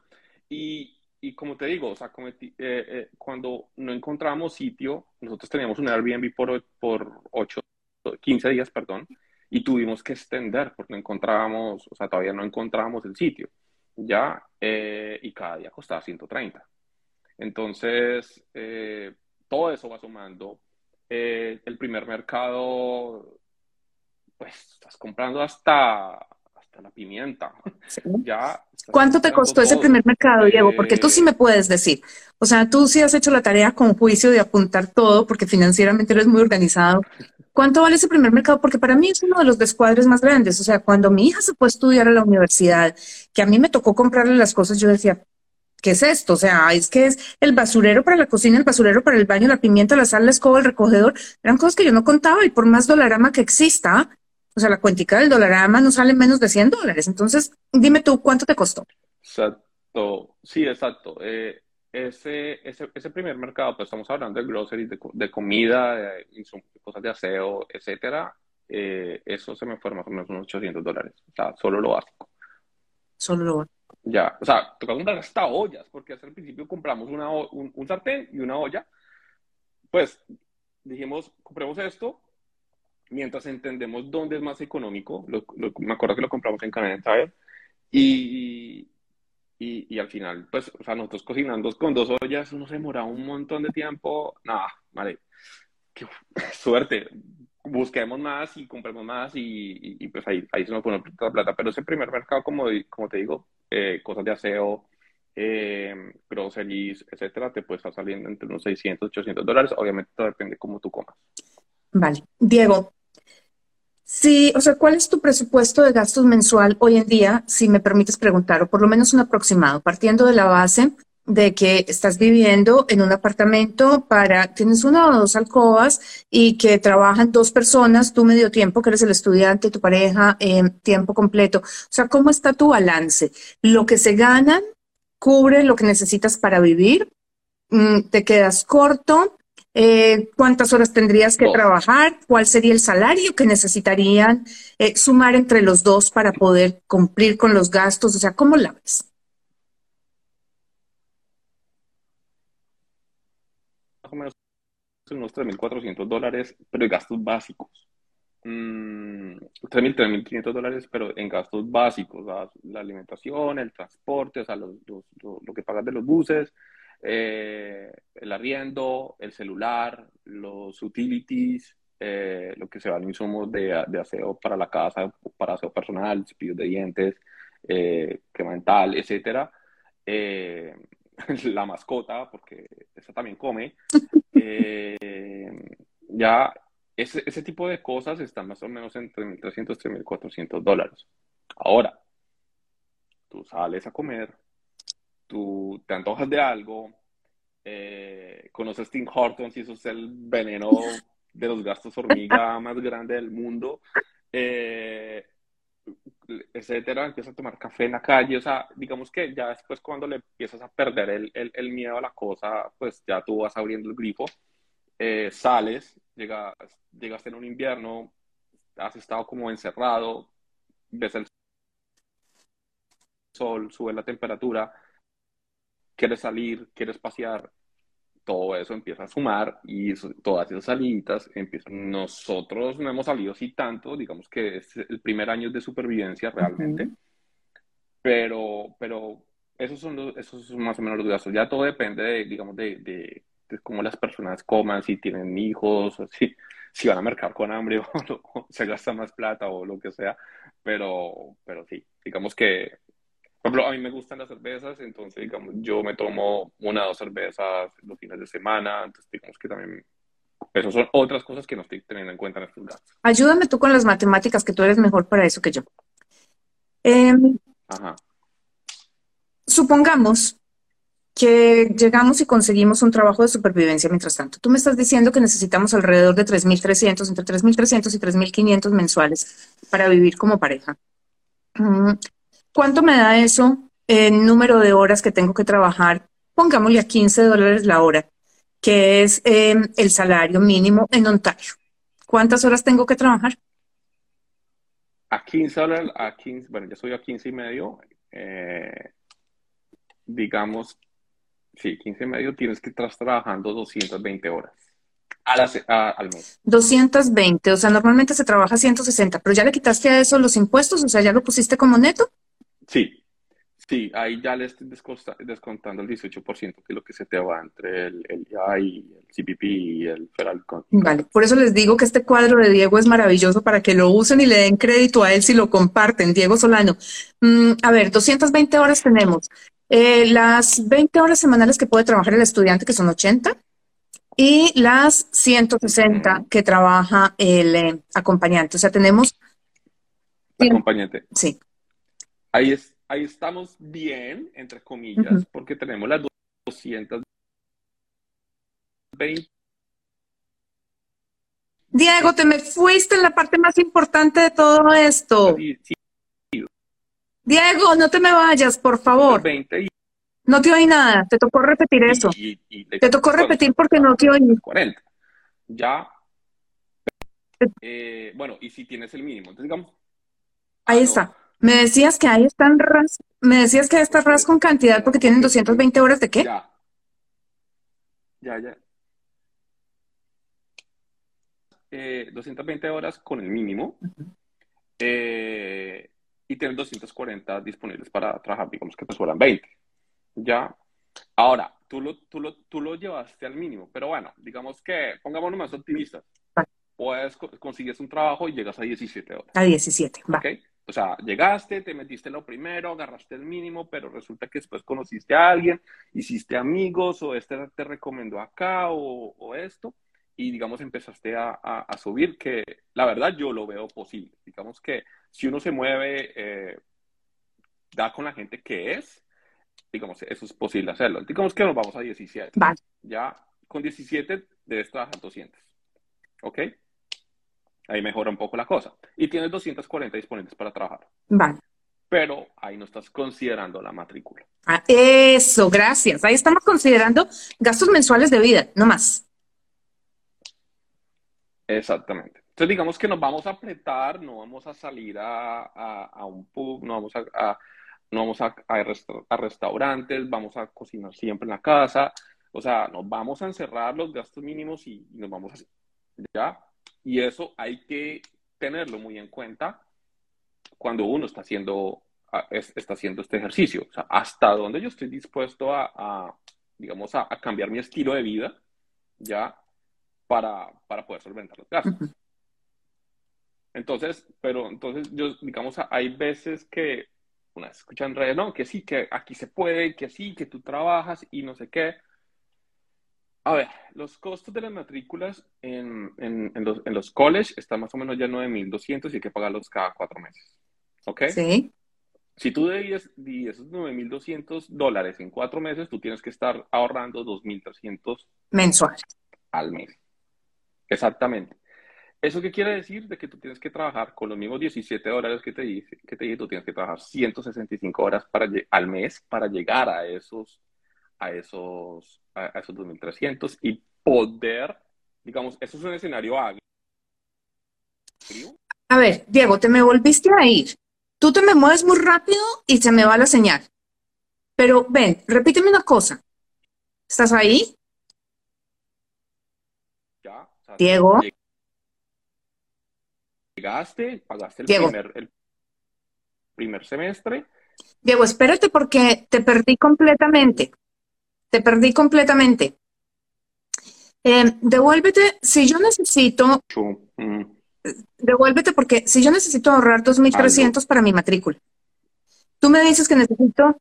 Y, y como te digo, o sea, eh, eh, cuando no encontramos sitio, nosotros teníamos un Airbnb por, por 8, 15 días, perdón, y tuvimos que extender porque no encontrábamos, o sea, todavía no encontrábamos el sitio, ¿ya? Eh, y cada día costaba 130. Entonces, eh, todo eso va sumando. Eh, el primer mercado, pues, estás comprando hasta, hasta la pimienta. Sí. Ya ¿Cuánto te costó ese primer mercado, Diego? Porque tú sí me puedes decir. O sea, tú sí has hecho la tarea con juicio de apuntar todo, porque financieramente eres muy organizado. ¿Cuánto vale ese primer mercado? Porque para mí es uno de los descuadres más grandes. O sea, cuando mi hija se fue a estudiar a la universidad, que a mí me tocó comprarle las cosas, yo decía, ¿qué es esto? O sea, es que es el basurero para la cocina, el basurero para el baño, la pimienta, la sal, la escoba, el recogedor. Eran cosas que yo no contaba y por más dolarama que exista, o sea, la cuentica del dolarama no sale menos de 100 dólares. Entonces, dime tú, ¿cuánto te costó? Exacto, sí, exacto. Eh, ese, ese, ese, primer mercado, pues estamos hablando de groceries, de, de comida, de, cosas de aseo, etcétera. Eh, eso se me fue más o menos unos 800 dólares. O sea, solo lo básico. Solo lo básico. Ya, o sea, toca comprar hasta ollas, porque hasta el principio compramos una, un, un sartén y una olla. Pues dijimos, compremos esto, mientras entendemos dónde es más económico, lo, lo, me acuerdo que lo compramos en Canadian Tire, y, y, y, al final, pues, o sea, nosotros cocinando con dos ollas nos demoraba un montón de tiempo, nada, vale, qué suerte, busquemos más y compremos más y, y, pues ahí, ahí se nos pone la plata, pero ese primer mercado, como, como te digo, eh, cosas de aseo, eh, groceries, etcétera, te puede estar saliendo entre unos 600, 800 dólares, obviamente todo depende cómo tú comas. Vale. Diego, Sí, o sea, ¿cuál es tu presupuesto de gastos mensual hoy en día, si me permites preguntar, o por lo menos un aproximado, partiendo de la base de que estás viviendo en un apartamento para, tienes una o dos alcobas y que trabajan dos personas, tú medio tiempo, que eres el estudiante, tu pareja, eh, tiempo completo. O sea, ¿cómo está tu balance? ¿Lo que se ganan cubre lo que necesitas para vivir? ¿Te quedas corto? Eh, cuántas horas tendrías que Dos. trabajar, cuál sería el salario que necesitarían eh, sumar entre los dos para poder cumplir con los gastos, o sea, ¿cómo la ves? Más o menos unos 3.400 dólares, pero de gastos básicos. mmm, 3.000, 3.500 dólares, pero en gastos básicos, la alimentación, el transporte, o sea, lo, lo, que pagas de los buses, eh, el arriendo, el celular, los utilities, eh, lo que se van insumos de, de, aseo para la casa, para aseo personal, cepillos de dientes, eh, crema dental, etcétera. Eh, la mascota, porque esa también come. ya ese, ese, tipo de cosas están más o menos entre 1.300 y 3.400 dólares. Ahora, tú sales a comer, tú te antojas de algo, eh, conoces Tim Hortons y eso es el veneno de los gastos hormiga más grande del mundo, eh, etcétera, empiezas a tomar café en la calle, o sea, digamos que ya después cuando le empiezas a perder el, el, el miedo a la cosa, pues ya tú vas abriendo el grifo, eh, sales, llegas, llegaste en un invierno, has estado como encerrado, ves el sol, sube la temperatura, quieres salir, quieres pasear, todo eso empieza a sumar y todas esas salidas empiezan. Nosotros no hemos salido así tanto, digamos que es el primer año de supervivencia realmente, pero, pero esos son, los, esos son más o menos los gastos. Ya todo depende, de, digamos, de, de, cómo las personas coman, si tienen hijos, si, si van a mercar con hambre o, se gasta más plata o lo que sea, pero, pero sí, digamos que por ejemplo, a mí me gustan las cervezas, entonces, digamos, yo me tomo una o dos cervezas los fines de semana, entonces, digamos que también, esas son otras cosas que no estoy teniendo en cuenta en estos gastos. Ayúdame tú con las matemáticas, que tú eres mejor para eso que yo. Em, Ajá. Supongamos que llegamos y conseguimos un trabajo de supervivencia mientras tanto. Tú me estás diciendo que necesitamos alrededor de 3.300, entre 3.300 y 3.500 mensuales para vivir como pareja. Mm, ¿Cuánto me da eso en número de horas que tengo que trabajar? Pongámosle a 15 dólares la hora, que es em, el salario mínimo en Ontario. ¿Cuántas horas tengo que trabajar? A 15 dólares, a 15, bueno, yo soy a 15 y medio, eh, digamos, sí, 15 y medio, tienes que estar trabajando 220 horas. al mes. 220, o sea, normalmente se trabaja 160, pero ya le quitaste a eso los impuestos, o sea, ya lo pusiste como neto. Sí, sí, ahí ya le estoy descontando el 18%, que es lo que se te va entre el, el y el CPP y el Federal Vale, por eso les digo que este cuadro de Diego es maravilloso para que lo usen y le den crédito a él si lo comparten. Diego Solano. Mm, a ver, 220 horas tenemos. Eh, las 20 horas semanales que puede trabajar el estudiante, que son 80, y las 160 que trabaja el eh, acompañante. O sea, tenemos... Acompañante. Sí ahí, es, ahí estamos bien, entre comillas, porque tenemos las 220. Diego, te me fuiste en la parte más importante de todo esto. Diego, no te me vayas, por favor. No te oí nada, te tocó repetir eso. te tocó repetir porque no te oí. 40. Ya. Eh, bueno, y si tienes el mínimo, entonces digamos. Ahí está. Me decías que ahí están ras, me decías que estas ras con cantidad porque tienen 220 horas de qué? Ya. Ya, ya. 220 eh, horas con el mínimo eh, y tienen 240 disponibles para trabajar, digamos que te suelan 20. Ya. Ahora, tú lo, tú, lo, tú lo llevaste al mínimo, pero bueno, digamos que pongámonos más optimistas. Puedes, consigues un trabajo y llegas a 17 horas. A 17, va. O sea, llegaste, te metiste lo primero, agarraste el mínimo, pero resulta que después conociste a alguien, hiciste amigos o este te recomendó acá o, esto y digamos empezaste a, subir, que la verdad yo lo veo posible. Digamos que si uno se mueve, eh, da con la gente que es, digamos, eso es posible hacerlo. Digamos que nos vamos a 17. Ya con 17 debes trabajar 200. ¿Ok? Ahí mejora un poco la cosa. Y tienes 240 disponibles para trabajar. Vale. Pero ahí no estás considerando la matrícula. Ah, eso, gracias. Ahí estamos considerando gastos mensuales de vida, no más. Exactamente. Entonces digamos que nos vamos a apretar, no vamos a salir a, un pub, no vamos a, no vamos a, a, restaurantes, vamos a cocinar siempre en la casa. O sea, nos vamos a encerrar los gastos mínimos y, y nos vamos a... ¿Ya? Y eso hay que tenerlo muy en cuenta cuando uno está haciendo, está haciendo este ejercicio. O sea, hasta dónde yo estoy dispuesto a, digamos, a, cambiar mi estilo de vida, ya, para, para poder solventar los gastos. Entonces, pero entonces yo, digamos, hay veces que una vez escuchan redes, no, que sí, que aquí se puede, que sí, que tú trabajas y no sé qué. A ver, los costos de las matrículas en, en, en los, en los college están más o menos ya 9.200 y hay que pagarlos cada cuatro meses. ¿Ok? Sí. Si tú debías esos 9.200 dólares en cuatro meses, tú tienes que estar ahorrando 2.300 mensuales al mes. Exactamente. ¿Eso qué quiere decir? De que tú tienes que trabajar con los mismos 17 horas que te dije, que te dije tú tienes que trabajar 165 horas para, al mes para llegar a esos, a esos, a, esos 2.300 y poder, digamos, eso es un escenario agrio. A ver, Diego, te me volviste a ir. Tú te me mueves muy rápido y se me va la señal. Pero ven, repíteme una cosa. ¿Estás ahí? Ya. Diego llegaste, pagaste el, primer, el primer semestre. Diego, espérate porque te perdí completamente. Te perdí completamente. Eh, devuélvete, si yo necesito, mm. devuélvete porque si yo necesito ahorrar 2.300 para mi matrícula, tú me dices que necesito,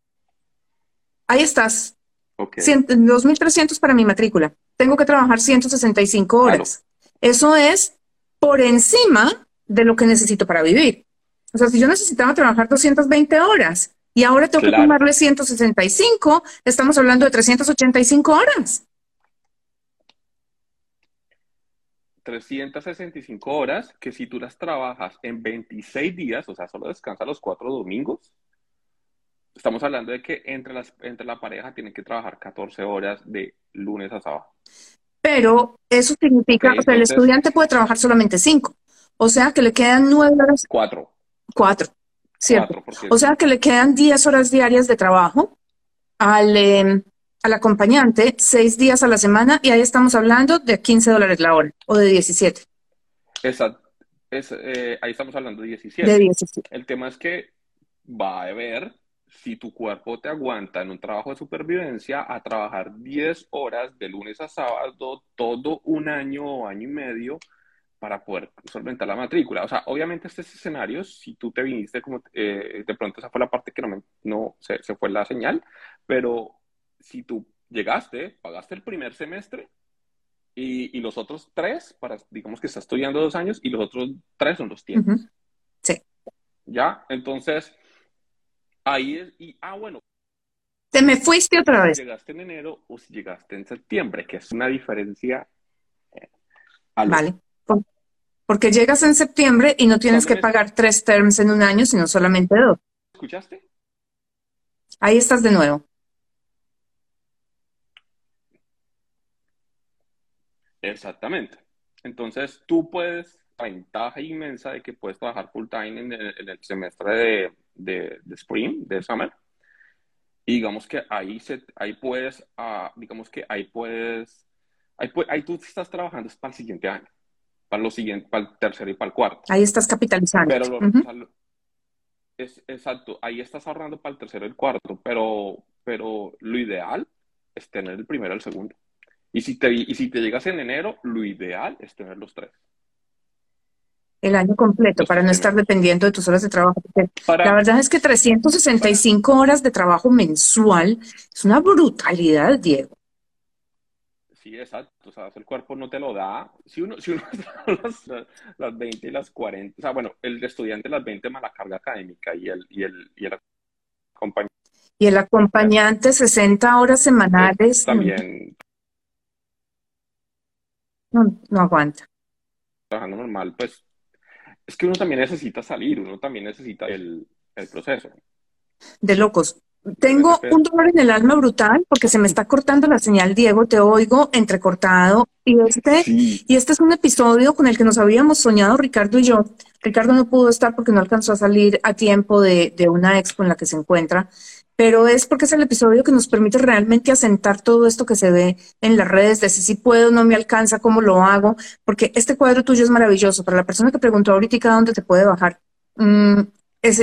ahí estás, okay. 2.300 para mi matrícula, tengo que trabajar 165 horas. Eso es por encima de lo que necesito para vivir. O sea, si yo necesitaba trabajar 220 horas y ahora tengo claro. que tomarle 165, estamos hablando de 385 horas. 365 horas que si tú las trabajas en 26 días, o sea, solo descansa los cuatro domingos, estamos hablando de que entre, las, entre la pareja tienen que trabajar 14 horas de lunes a sábado. Pero eso significa, okay, o sea, el estudiante puede trabajar solamente 5, o sea que le quedan 9 horas. 4. 4. O sea que le quedan 10 horas diarias de trabajo al, em, al acompañante, 6 días a la semana, y ahí estamos hablando de 15 dólares la hora o de 17. Exacto. Es, eh, ahí estamos hablando de 17. de 17. El tema es que va a haber, si tu cuerpo te aguanta en un trabajo de supervivencia, a trabajar 10 horas de lunes a sábado todo un año o año y medio, para poder solventar la matrícula. O sea, obviamente este escenario, si tú te viniste como, eh, de pronto esa fue la parte que no, me, no se, se, fue la señal, pero si tú llegaste, pagaste el primer semestre y, y, los otros tres, para, digamos que estás estudiando dos años y los otros tres son los tiempos. Sí. ¿Ya? Entonces, ahí es, y, ah, bueno. Te me fuiste otra vez. Si llegaste en enero o si llegaste en septiembre, que es una diferencia. Eh, vale. Porque llegas en septiembre y no tienes que pagar tres terms en un año, sino solamente dos. ¿Escuchaste? Ahí estás de nuevo. Exactamente. Entonces, tú puedes, la ventaja inmensa de que puedes trabajar full time en el, semestre de, spring, de summer. Y digamos que ahí, se, ahí puedes, ah, digamos que ahí puedes, ahí, ahí tú estás trabajando es para el siguiente año para lo siguiente, para el tercero y para el cuarto. Ahí estás capitalizando. Pero es, exacto, ahí estás ahorrando para el tercero y el cuarto, pero, pero lo ideal es tener el primero y el segundo. Y si, te, y si te llegas en enero, lo ideal es tener los tres. El año completo, para no estar dependiendo de tus horas de trabajo. La verdad es que 365 horas de trabajo mensual es una brutalidad, Diego. Sí, exacto. O sea, el cuerpo no te lo da. Si uno, si uno las, las 20 y las 40, o sea, bueno, el estudiante las 20 más la carga académica y el, y el, y el acompañante. Y el acompañante 60 horas semanales. También. No, no aguanta. Trabajando normal, pues es que uno también necesita salir, uno también necesita el, el proceso. De locos. Tengo un dolor en el alma brutal porque se me está cortando la señal, Diego, te oigo entrecortado. Y este, y este es un episodio con el que nos habíamos soñado Ricardo y yo. Ricardo no pudo estar porque no alcanzó a salir a tiempo de, una expo en la que se encuentra. pero es porque es el episodio que nos permite realmente asentar todo esto que se ve en las redes, de si sí puedo, no me alcanza, cómo lo hago, porque este cuadro tuyo es maravilloso. Para la persona que preguntó ahorita dónde te puede bajar, mm,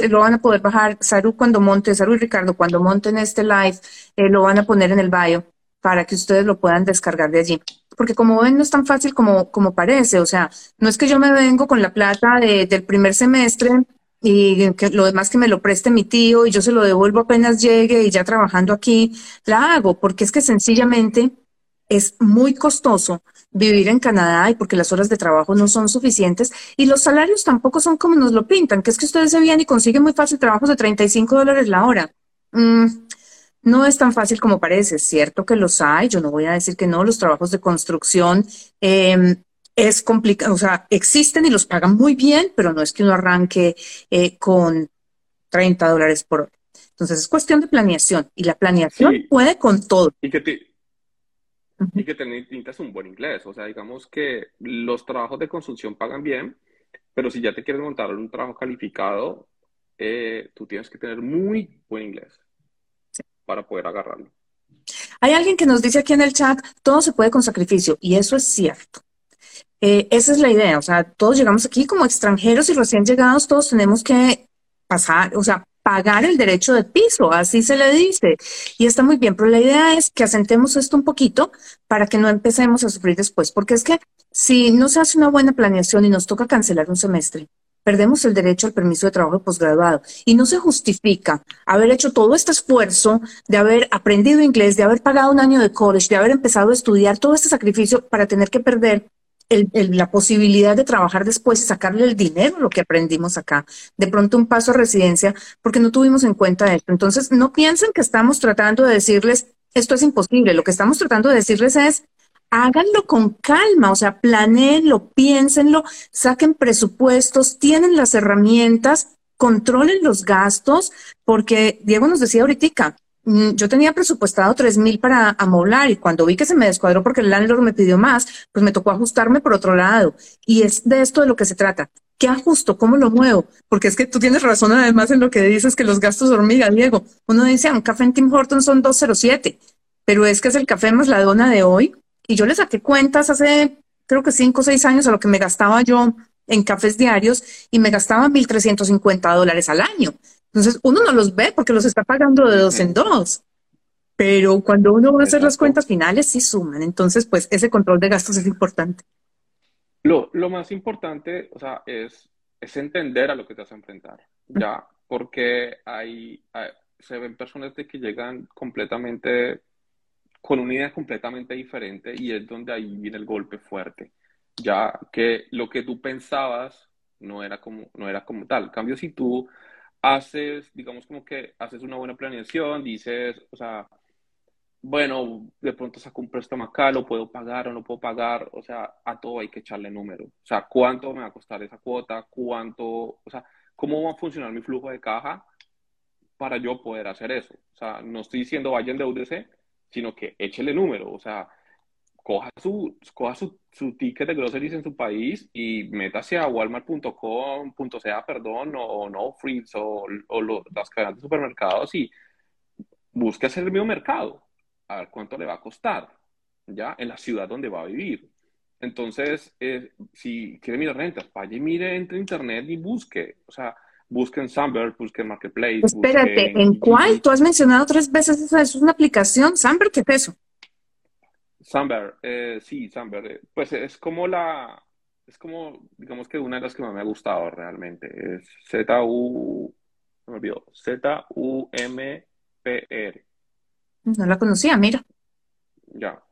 lo van a poder bajar, Saru cuando monte, Saru y Ricardo cuando monten este live, eh, lo van a poner en el bio para que ustedes lo puedan descargar de allí. Porque como ven, no es tan fácil como, como parece. O sea, no es que yo me vengo con la plata del primer semestre y que lo demás que me lo preste mi tío y yo se lo devuelvo apenas llegue y ya trabajando aquí, la hago, porque es que sencillamente es muy costoso vivir en Canadá y porque las horas de trabajo no son suficientes y los salarios tampoco son como nos lo pintan, que es que ustedes se vienen y consiguen muy fácil trabajos de 35 dólares la hora. Mm, no es tan fácil como parece, es cierto que los hay, yo no voy a decir que no, los trabajos de construcción eh, es complicado, o sea, existen y los pagan muy bien, pero no es que uno arranque eh, con 30 dólares por hora. Entonces es cuestión de planeación y la planeación puede con todo. Y que, te, y que necesitas un buen inglés, o sea, digamos que los trabajos de construcción pagan bien, pero si ya te quieres montar un trabajo calificado, eh, tú tienes que tener muy buen inglés para poder agarrarlo. Hay alguien que nos dice aquí en el chat, todo se puede con sacrificio, y eso es cierto. Eh, esa es la idea, o sea, todos llegamos aquí como extranjeros y recién llegados, todos tenemos que pasar, o sea, pagar el derecho de piso, así se le dice. Y está muy bien, pero la idea es que asentemos esto un poquito para que no empecemos a sufrir después, porque es que si no se hace una buena planeación y nos toca cancelar un semestre, perdemos el derecho al permiso de trabajo posgraduado y no se justifica haber hecho todo este esfuerzo de haber aprendido inglés, de haber pagado un año de college, de haber empezado a estudiar, todo este sacrificio para tener que perder la posibilidad de trabajar después y sacarle el dinero, lo que aprendimos acá. De pronto un paso a residencia, porque no tuvimos en cuenta esto. Entonces, no piensen que estamos tratando de decirles, esto es imposible. Lo que estamos tratando de decirles es, háganlo con calma, o sea, planeenlo, piénsenlo, saquen presupuestos, tienen las herramientas, controlen los gastos, porque Diego nos decía ahorita, yo tenía presupuestado tres mil para amoblar y cuando vi que se me descuadró porque el landlord me pidió más, pues me tocó ajustarme por otro lado. Y es de esto de lo que se trata. ¿Qué ajusto? ¿Cómo lo muevo? Porque es que tú tienes razón además en lo que dices que los gastos hormiga, Diego. Uno dice, ah, un café en Tim Hortons son 207, pero es que es el café más la dona de hoy. Y yo le saqué cuentas hace, creo que cinco o seis años a lo que me gastaba yo en cafés diarios y me gastaba 1.350 dólares al año. Entonces, uno no los ve porque los está pagando de dos en dos. Pero cuando uno va a hacer las cuentas finales, sí suman. Entonces, pues ese control de gastos es importante. Lo, lo más importante, o sea, es, es entender a lo que te vas a enfrentar, ¿ya? Porque hay, se ven personas de que llegan completamente, con una idea completamente diferente y es donde ahí viene el golpe fuerte, ya que lo que tú pensabas no era como, no era como tal. En cambio, si tú haces, digamos como que haces una buena planeación, dices, o sea, bueno, de pronto saco un préstamo acá, lo puedo pagar o no puedo pagar, o sea, a todo hay que echarle número. O sea, ¿cuánto me va a costar esa cuota? ¿Cuánto, o sea, cómo va a funcionar mi flujo de caja para yo poder hacer eso? O sea, no estoy diciendo vaya en UDC, sino que échele número, o sea, coja su, coja su, su, ticket de groceries en su país y métase a walmart.com.ca, perdón, o no, Fritz o, o las cadenas de supermercados y busque hacer el mismo mercado, a ver cuánto le va a costar, ¿ya? En la ciudad donde va a vivir. Entonces, eh, si quiere mirar rentas, vaya y mire, entre internet y busque, o sea, busque en Sunbird, busque en Marketplace. Espérate, ¿en, cuál? Tú has mencionado tres veces eso, es una aplicación. Sunbird, ¿qué es eso? Samber, eh, sí, Samber. Eh, pues es como la, es como, digamos que una de las que más me ha gustado realmente. Es Z-U, me olvidó, Z-U-M-P-R. No la conocía, mira. Ya.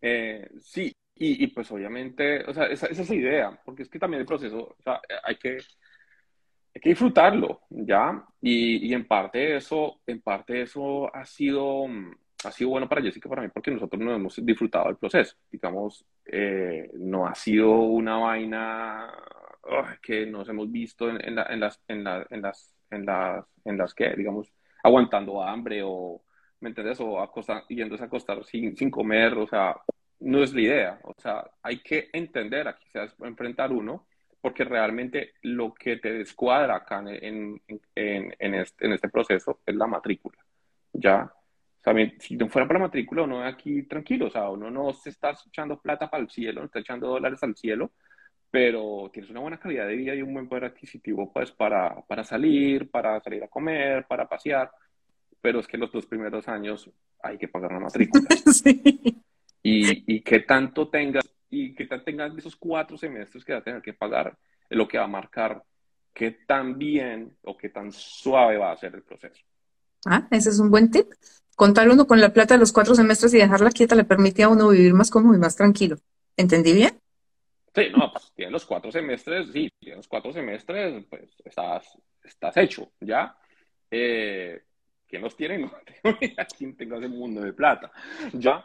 Eh, sí, y, y, pues obviamente, o sea, esa, esa, es la idea, porque es que también el proceso, o sea, hay que, hay que disfrutarlo, ¿ya? Y, y en parte eso, en parte eso ha sido mm, ha sido bueno para Jessica, para mí, porque nosotros no hemos disfrutado del proceso. Digamos, eh, no ha sido una vaina que nos hemos visto en, las, en, las, en, las, en, las, en las que, digamos, aguantando hambre o, ¿me entiendes? O acostar, yéndose a acostar sin, sin comer, o sea, no es la idea. O sea, hay que entender, a enfrentar uno, porque realmente lo que te descuadra acá en, en, en, este, en este proceso es la matrícula, ¿ya? Si no fuera para la matrícula, uno aquí tranquilo, o sea, uno no se está echando plata para el cielo, no está echando dólares al cielo, pero tienes una buena calidad de vida y un buen poder adquisitivo, pues, para, para salir, para salir a comer, para pasear, pero es que los dos primeros años hay que pagar la matrícula. sí. Y, y que tanto tengas, y que tengas esos cuatro semestres que vas a tener que pagar, es lo que va a marcar qué tan bien o qué tan suave va a ser el proceso. Ah, ese es un buen tip. Contar uno con la plata de los cuatro semestres y dejarla quieta le permite a uno vivir más cómodo y más tranquilo. ¿Entendí bien? Sí, no, pues tienes los cuatro semestres, sí, tienes los cuatro semestres, pues estás, estás hecho, ¿ya? Eh, ¿Quién los tiene? No tengo idea quién tenga ese mundo de plata, ¿ya?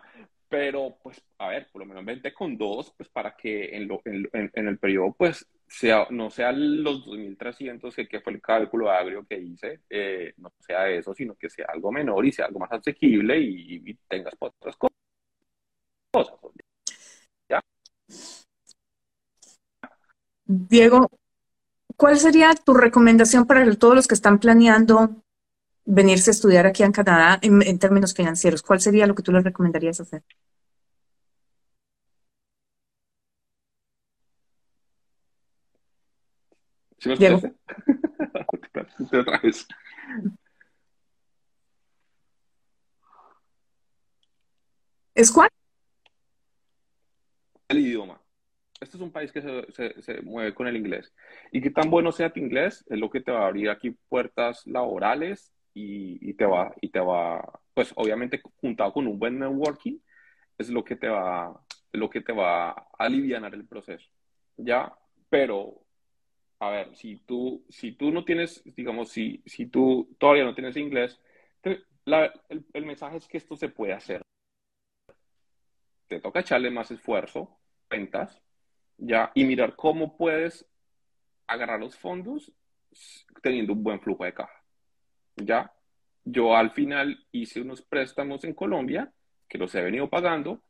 Pero, pues, a ver, por lo menos vente con dos, pues, para que en, lo, en, en el periodo, pues, sea, no sea los 2.300, que, que fue el cálculo agrio que hice, eh, no sea eso, sino que sea algo menor y sea algo más asequible y, y tengas otras cosas. ¿Ya? Diego, ¿cuál sería tu recomendación para todos los que están planeando venirse a estudiar aquí en Canadá en, términos financieros? ¿Cuál sería lo que tú les recomendarías hacer? ¿Sí me Diego. otra vez. ¿Es cuál? El idioma este es un país que se, se, mueve con el inglés. Y que tan bueno sea tu inglés es lo que te va a abrir aquí puertas laborales y, y, te va, y te va, pues obviamente juntado con un buen networking, es lo que te va, lo que te va a aliviar el proceso. ¿Ya? Pero, a ver, si tú, si tú no tienes, digamos, si, si tú todavía no tienes inglés, la, el, el mensaje es que esto se puede hacer. Te toca echarle más esfuerzo, ventas, ¿ya? Y mirar cómo puedes agarrar los fondos teniendo un buen flujo de caja, ¿ya? Yo al final hice unos préstamos en Colombia que los he venido pagando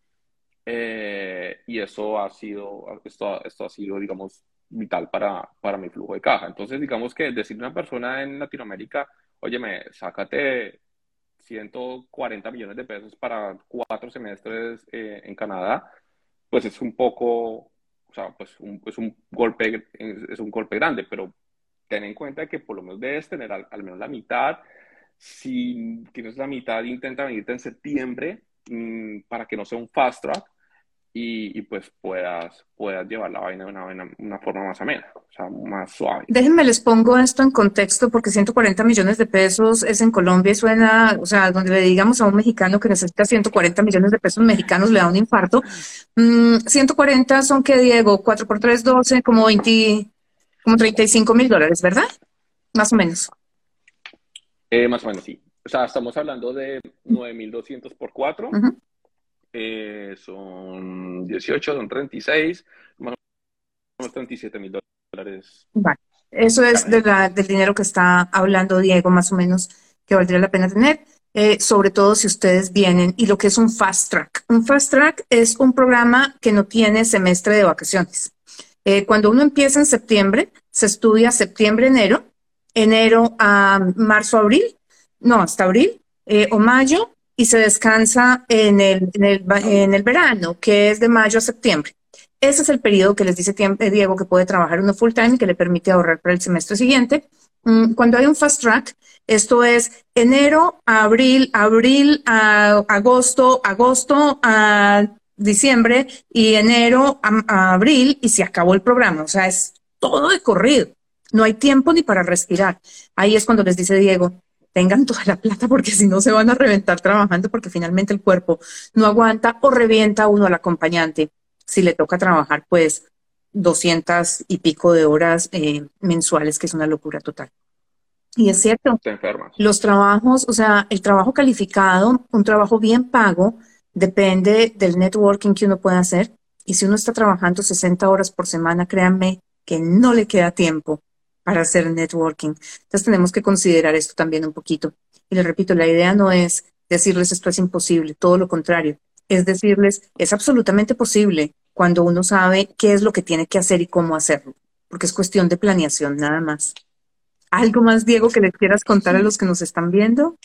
eh, y eso ha sido, esto, esto ha sido, digamos, vital para, para mi flujo de caja. Entonces, digamos que decirle a una persona en Latinoamérica, óyeme, sácate 140 millones de pesos para cuatro semestres eh, en Canadá, pues es un poco, o sea, pues un, es un golpe, es un golpe grande, pero ten en cuenta que por lo menos debes tener al, menos la mitad. Si tienes la mitad, intenta venirte en septiembre mm, para que no sea un fast track y, pues puedas, puedas llevar la vaina de una, una, forma más amena, o sea, más suave. Déjenme les pongo esto en contexto porque 140 millones de pesos es en Colombia y suena, o sea, donde le digamos a un mexicano que necesita 140 millones de pesos mexicanos le da un infarto. 140 mm, son que, Diego, 4 por 3, 12, como 20, como 35 mil dólares, ¿verdad? Más o menos. Eh, más o menos, sí. O sea, estamos hablando de 9.200 por 4. Eh, son 18, son 36, más o menos 37 mil dólares. Vale. Eso es de del dinero que está hablando Diego, más o menos, que valdría la pena tener. Eh, sobre todo si ustedes vienen y lo que es un fast track. Un fast track es un programa que no tiene semestre de vacaciones. Eh, cuando uno empieza en septiembre, se estudia septiembre, enero, a marzo, abril, no, hasta abril, o mayo, y se descansa en el, en el, en el verano, que es de mayo a septiembre. Ese es el periodo que les dice eh, Diego que puede trabajar uno full time que le permite ahorrar para el semestre siguiente. Mm, cuando hay un fast track, esto es enero abril, abril a agosto, agosto a diciembre y enero a, abril y se acabó el programa. O sea, es todo de corrido. No hay tiempo ni para respirar. Ahí es cuando les dice Diego, tengan toda la plata porque si no se van a reventar trabajando porque finalmente el cuerpo no aguanta o revienta uno al acompañante si le toca trabajar pues 200 y pico de horas eh, mensuales, que es una locura total. Y es cierto, los trabajos, o sea, el trabajo calificado, un trabajo bien pago, depende del networking que uno pueda hacer. Y si uno está trabajando 60 horas por semana, créanme que no le queda tiempo para hacer networking. Entonces tenemos que considerar esto también un poquito. Y les repito, la idea no es decirles esto es imposible, todo lo contrario, es decirles es absolutamente posible cuando uno sabe qué es lo que tiene que hacer y cómo hacerlo. porque es cuestión de planeación nada más. ¿Algo más, Diego, que le quieras contar a los que nos están viendo?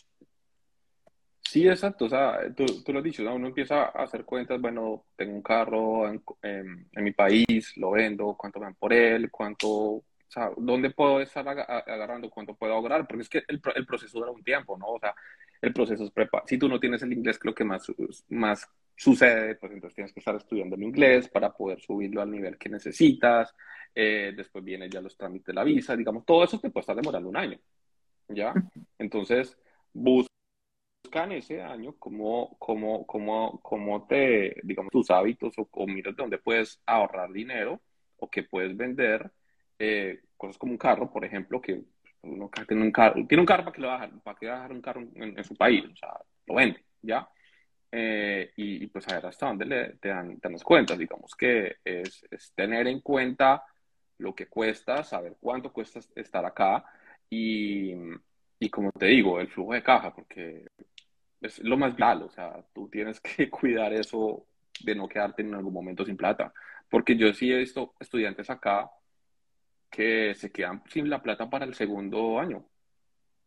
Sí, exacto. O sea, tú, tú lo has dicho, uno empieza a hacer cuentas, bueno, tengo un carro en, en, mi país, lo vendo, cuánto me dan por él, cuánto, o sea, dónde puedo estar agarrando, cuánto puedo ahorrar, porque es que el, el proceso dura un tiempo, ¿no? O sea, el proceso es prepa Si tú no tienes el inglés, creo que más, más sucede, pues entonces tienes que estar estudiando el inglés para poder subirlo al nivel que necesitas. Eh, después viene ya los trámites de la visa, digamos, todo eso te puede estar demorando un año, ¿ya? Entonces, buscan ese año como, como, como, como te, digamos, tus hábitos o, o miras de dónde puedes ahorrar dinero o que puedes vender eh, cosas como un carro, por ejemplo, que uno tiene un carro, tiene un carro para que lo va a dejar, para que va a dejar un carro en, su país, o sea, lo vende, ¿ya? Eh, y, pues a ver hasta dónde le, te, dan, te das cuentas, digamos que es, es, tener en cuenta lo que cuesta, saber cuánto cuesta estar acá y, y como te digo, el flujo de caja, porque es lo más vital, o sea, tú tienes que cuidar eso de no quedarte en algún momento sin plata, porque yo sí he visto estudiantes acá que se quedan sin la plata para el segundo año.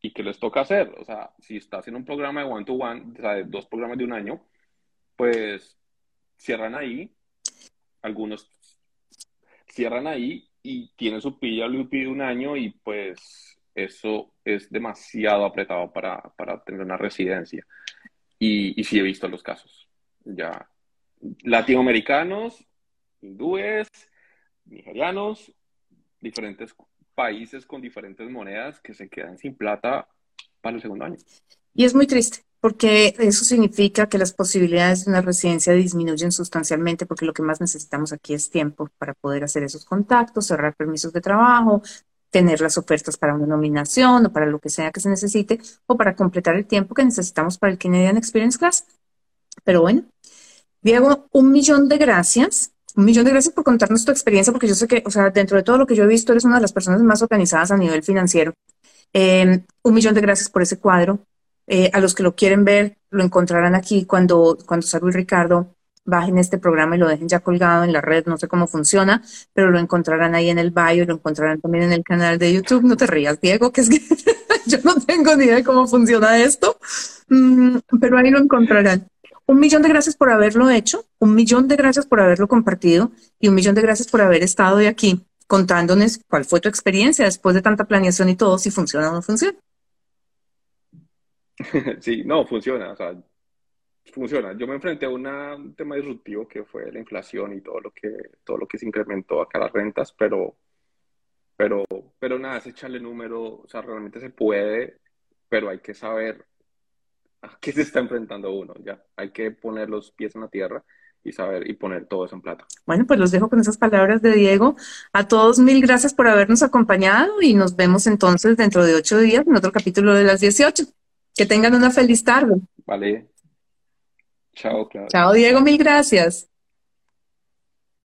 ¿Y qué les toca hacer? O sea, si estás en un programa de one-to-one, o sea, de dos programas de un año, pues cierran ahí, algunos cierran ahí y tienen su pilla de un año y pues eso es demasiado apretado para, para tener una residencia. Y, y sí he visto los casos. Ya latinoamericanos, hindúes, nigerianos, diferentes países con diferentes monedas que se quedan sin plata para el segundo año. Y es muy triste, porque eso significa que las posibilidades de una residencia disminuyen sustancialmente, porque lo que más necesitamos aquí es tiempo para poder hacer esos contactos, cerrar permisos de trabajo, tener las ofertas para una nominación o para lo que sea que se necesite, o para completar el tiempo que necesitamos para el Canadian Experience Class. Pero bueno, Diego, un millón de gracias un millón de gracias por contarnos tu experiencia, porque yo sé que, o sea, dentro de todo lo que yo he visto, eres una de las personas más organizadas a nivel financiero. Em, un millón de gracias por ese cuadro. Eh, a los que lo quieren ver, lo encontrarán aquí cuando, cuando y Ricardo bajen este programa y lo dejen ya colgado en la red. No sé cómo funciona, pero lo encontrarán ahí en el bio, lo encontrarán también en el canal de YouTube. No te rías, Diego, que es que yo no tengo ni idea de cómo funciona esto, mm, pero ahí lo encontrarán. Un millón de gracias por haberlo hecho, un millón de gracias por haberlo compartido y un millón de gracias por haber estado de aquí contándonos cuál fue tu experiencia después de tanta planeación y todo, si funciona o no funciona. Sí, no, funciona, o sea, funciona. Yo me enfrenté a un tema disruptivo que fue la inflación y todo lo que, todo lo que se incrementó acá las rentas, pero, pero, pero nada, es echarle número, o sea, realmente se puede, pero hay que saber a qué se está enfrentando uno, ya. Hay que poner los pies en la tierra y saber y poner todo eso en plata. Bueno, pues los dejo con esas palabras de Diego. A todos mil gracias por habernos acompañado y nos vemos entonces dentro de ocho días en otro capítulo de las 18. Que tengan una feliz tarde. Vale. Chao, Claudia. Chao, Diego, mil gracias.